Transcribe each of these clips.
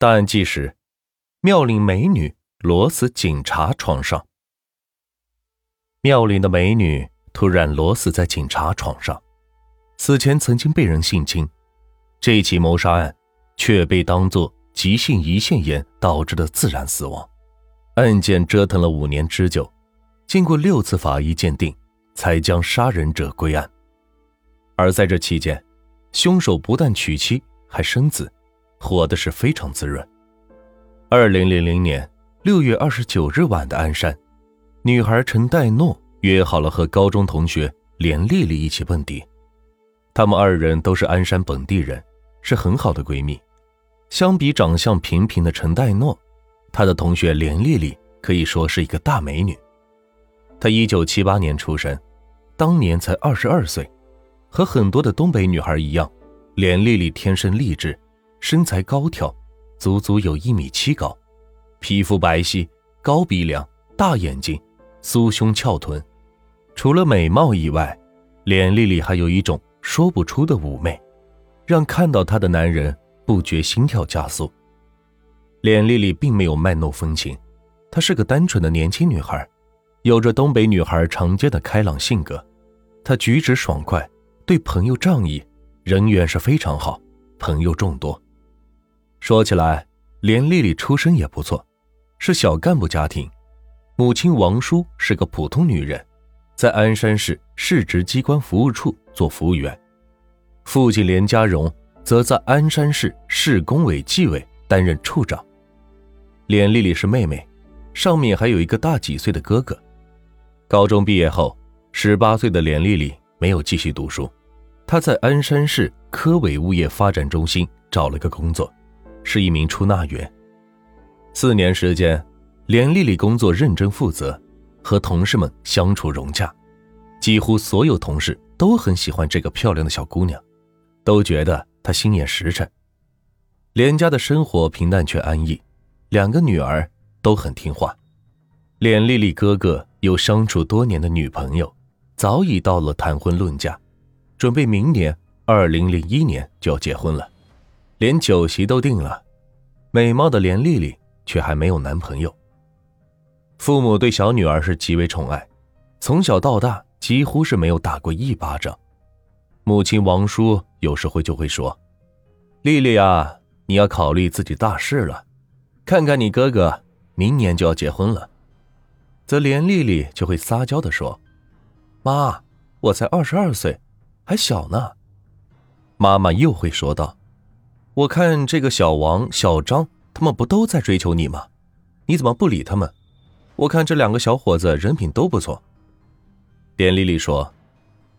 档案纪实：妙龄美女裸死警察床上。妙龄的美女突然裸死在警察床上，死前曾经被人性侵。这起谋杀案却被当作急性胰腺炎导致的自然死亡。案件折腾了五年之久，经过六次法医鉴定，才将杀人者归案。而在这期间，凶手不但娶妻，还生子。活的是非常滋润。二零零零年六月二十九日晚的鞍山，女孩陈黛诺约好了和高中同学连丽丽一起蹦迪。她们二人都是鞍山本地人，是很好的闺蜜。相比长相平平的陈黛诺，她的同学连丽丽可以说是一个大美女。她一九七八年出生，当年才二十二岁，和很多的东北女孩一样，连丽丽天生丽质。身材高挑，足足有一米七高，皮肤白皙，高鼻梁，大眼睛，酥胸翘臀。除了美貌以外，脸丽丽还有一种说不出的妩媚，让看到她的男人不觉心跳加速。脸丽丽并没有卖弄风情，她是个单纯的年轻女孩，有着东北女孩常见的开朗性格。她举止爽快，对朋友仗义，人缘是非常好，朋友众多。说起来，连丽丽出身也不错，是小干部家庭，母亲王叔是个普通女人，在鞍山市市直机关服务处做服务员，父亲连家荣则在鞍山市市工委纪委担任处长。连丽丽是妹妹，上面还有一个大几岁的哥哥。高中毕业后，十八岁的连丽丽没有继续读书，她在鞍山市科委物业发展中心找了个工作。是一名出纳员。四年时间，连丽丽工作认真负责，和同事们相处融洽，几乎所有同事都很喜欢这个漂亮的小姑娘，都觉得她心眼实诚。连家的生活平淡却安逸，两个女儿都很听话。连丽丽哥哥有相处多年的女朋友，早已到了谈婚论嫁，准备明年二零零一年就要结婚了。连酒席都定了，美貌的连丽丽却还没有男朋友。父母对小女儿是极为宠爱，从小到大几乎是没有打过一巴掌。母亲王叔有时候就会说：“丽丽啊，你要考虑自己大事了，看看你哥哥明年就要结婚了。”则连丽丽就会撒娇的说：“妈，我才二十二岁，还小呢。”妈妈又会说道。我看这个小王、小张，他们不都在追求你吗？你怎么不理他们？我看这两个小伙子人品都不错。连丽丽说：“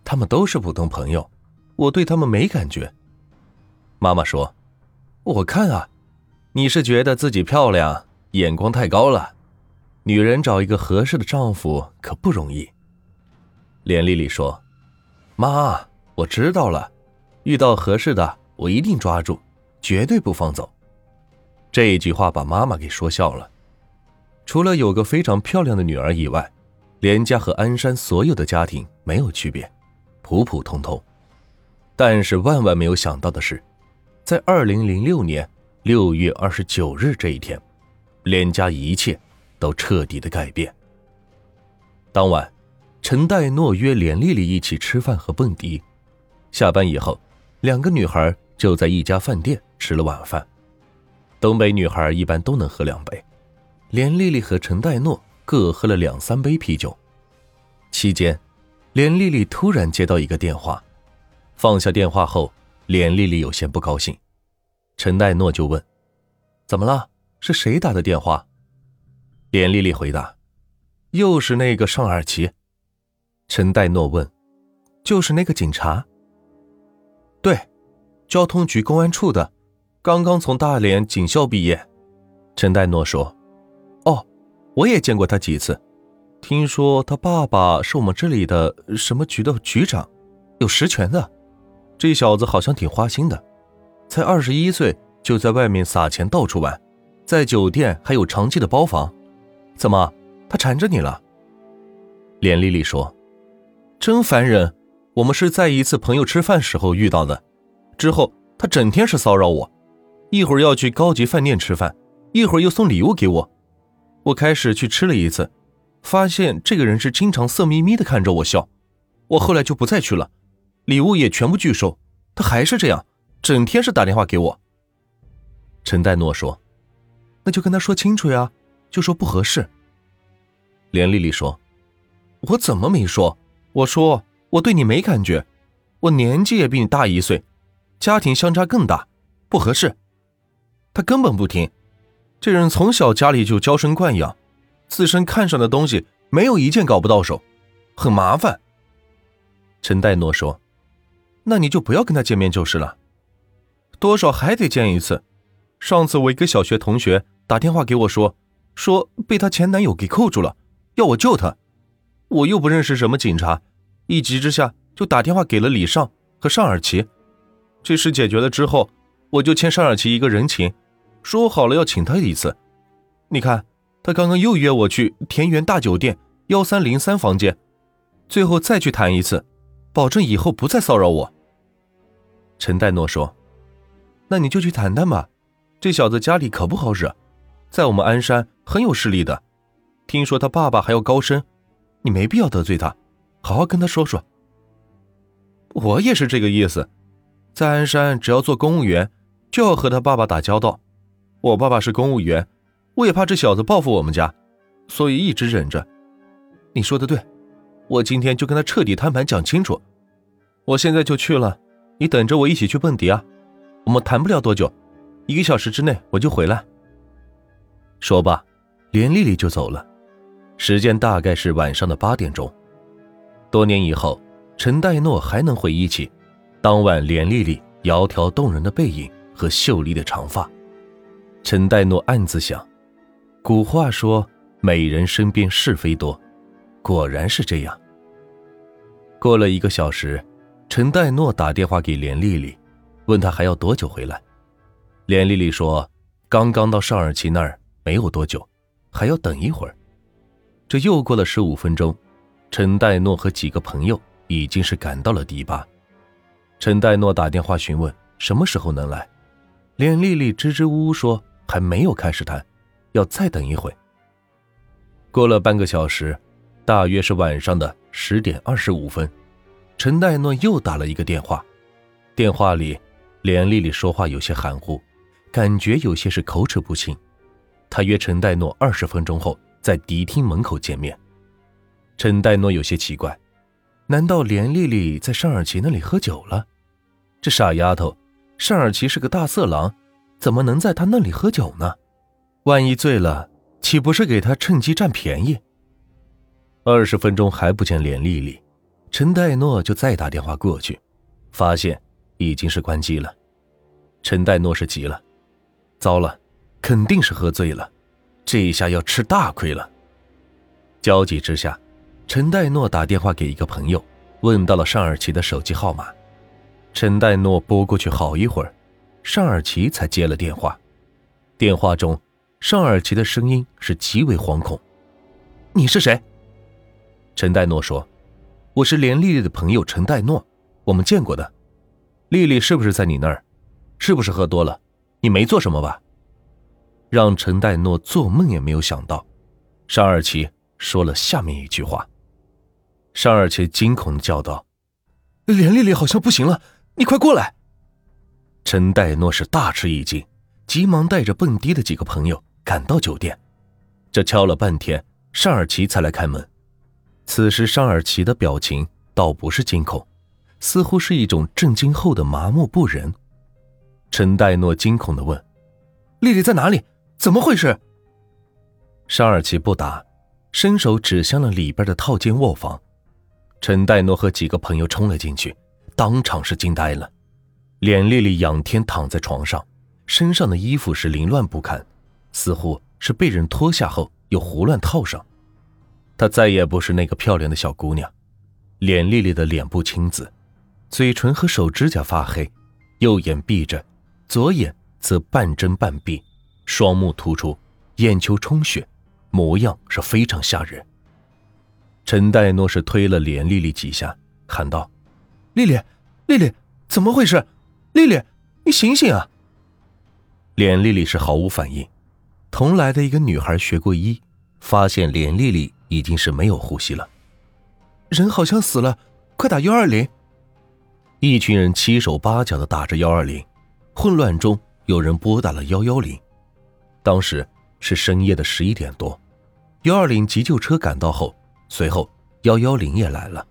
他们都是普通朋友，我对他们没感觉。”妈妈说：“我看啊，你是觉得自己漂亮，眼光太高了。女人找一个合适的丈夫可不容易。”连丽丽说：“妈，我知道了，遇到合适的，我一定抓住。”绝对不放走，这一句话把妈妈给说笑了。除了有个非常漂亮的女儿以外，连家和鞍山所有的家庭没有区别，普普通通。但是万万没有想到的是，在二零零六年六月二十九日这一天，连家一切都彻底的改变。当晚，陈代诺约连丽丽一起吃饭和蹦迪，下班以后，两个女孩。就在一家饭店吃了晚饭。东北女孩一般都能喝两杯，连丽丽和陈黛诺各喝了两三杯啤酒。期间，连丽丽突然接到一个电话，放下电话后，连丽丽有些不高兴。陈黛诺就问：“怎么了？是谁打的电话？”连丽丽回答：“又是那个尚尔奇。”陈黛诺问：“就是那个警察？”“对。”交通局公安处的，刚刚从大连警校毕业。陈代诺说：“哦，我也见过他几次。听说他爸爸是我们这里的什么局的局长，有实权的。这小子好像挺花心的，才二十一岁就在外面撒钱到处玩，在酒店还有长期的包房。怎么，他缠着你了？”连丽丽说：“真烦人，我们是在一次朋友吃饭时候遇到的。”之后，他整天是骚扰我，一会儿要去高级饭店吃饭，一会儿又送礼物给我。我开始去吃了一次，发现这个人是经常色眯眯的看着我笑。我后来就不再去了，礼物也全部拒收。他还是这样，整天是打电话给我。陈代诺说：“那就跟他说清楚呀，就说不合适。”连丽丽说：“我怎么没说？我说我对你没感觉，我年纪也比你大一岁，家庭相差更大，不合适。”他根本不听。这人从小家里就娇生惯养，自身看上的东西没有一件搞不到手，很麻烦。陈代诺说：“那你就不要跟他见面就是了，多少还得见一次。上次我一个小学同学打电话给我说，说被她前男友给扣住了，要我救她。我又不认识什么警察，一急之下就打电话给了李尚和尚尔奇。这事解决了之后，我就欠尚尔奇一个人情，说好了要请他一次。你看，他刚刚又约我去田园大酒店幺三零三房间，最后再去谈一次。”保证以后不再骚扰我。陈代诺说：“那你就去谈谈吧，这小子家里可不好惹，在我们鞍山很有势力的。听说他爸爸还要高升，你没必要得罪他，好好跟他说说。”我也是这个意思，在鞍山只要做公务员，就要和他爸爸打交道。我爸爸是公务员，我也怕这小子报复我们家，所以一直忍着。你说的对。我今天就跟他彻底摊牌，讲清楚。我现在就去了，你等着我一起去蹦迪啊！我们谈不了多久，一个小时之内我就回来。说罢，连丽丽就走了。时间大概是晚上的八点钟。多年以后，陈代诺还能回忆起当晚连丽丽窈窕动人的背影和秀丽的长发。陈代诺暗自想：古话说，美人身边是非多。果然是这样。过了一个小时，陈代诺打电话给连丽丽，问她还要多久回来。连丽丽说：“刚刚到尚尔奇那儿，没有多久，还要等一会儿。”这又过了十五分钟，陈代诺和几个朋友已经是赶到了迪巴。陈代诺打电话询问什么时候能来，连丽丽支支吾吾说还没有开始谈，要再等一会。过了半个小时。大约是晚上的十点二十五分，陈代诺又打了一个电话。电话里，连丽丽说话有些含糊，感觉有些是口齿不清。他约陈代诺二十分钟后在迪厅门口见面。陈代诺有些奇怪，难道连丽丽在尚尔奇那里喝酒了？这傻丫头，尚尔奇是个大色狼，怎么能在他那里喝酒呢？万一醉了，岂不是给他趁机占便宜？二十分钟还不见连丽丽，陈代诺就再打电话过去，发现已经是关机了。陈代诺是急了，糟了，肯定是喝醉了，这一下要吃大亏了。焦急之下，陈代诺打电话给一个朋友，问到了尚尔奇的手机号码。陈代诺拨过去好一会儿，尚尔奇才接了电话。电话中，尚尔奇的声音是极为惶恐：“你是谁？”陈代诺说：“我是连丽丽的朋友陈代诺，我们见过的。丽丽是不是在你那儿？是不是喝多了？你没做什么吧？”让陈代诺做梦也没有想到，尚尔奇说了下面一句话。尚尔奇惊恐叫道：“连丽丽好像不行了，你快过来！”陈代诺是大吃一惊，急忙带着蹦迪的几个朋友赶到酒店。这敲了半天，尚尔奇才来开门。此时，尚尔奇的表情倒不是惊恐，似乎是一种震惊后的麻木不仁。陈代诺惊恐地问：“丽丽在哪里？怎么回事？”尚尔奇不答，伸手指向了里边的套间卧房。陈代诺和几个朋友冲了进去，当场是惊呆了。脸丽丽仰天躺在床上，身上的衣服是凌乱不堪，似乎是被人脱下后又胡乱套上。她再也不是那个漂亮的小姑娘，脸丽丽的脸部青紫，嘴唇和手指甲发黑，右眼闭着，左眼则半睁半闭，双目突出，眼球充血，模样是非常吓人。陈代诺是推了脸丽丽几下，喊道：“丽丽，丽丽，怎么回事？丽丽，你醒醒啊！”连丽丽是毫无反应。同来的一个女孩学过医，发现连丽丽已经是没有呼吸了，人好像死了，快打幺二零！一群人七手八脚的打着幺二零，混乱中有人拨打了幺幺零。当时是深夜的十一点多，幺二零急救车赶到后，随后幺幺零也来了。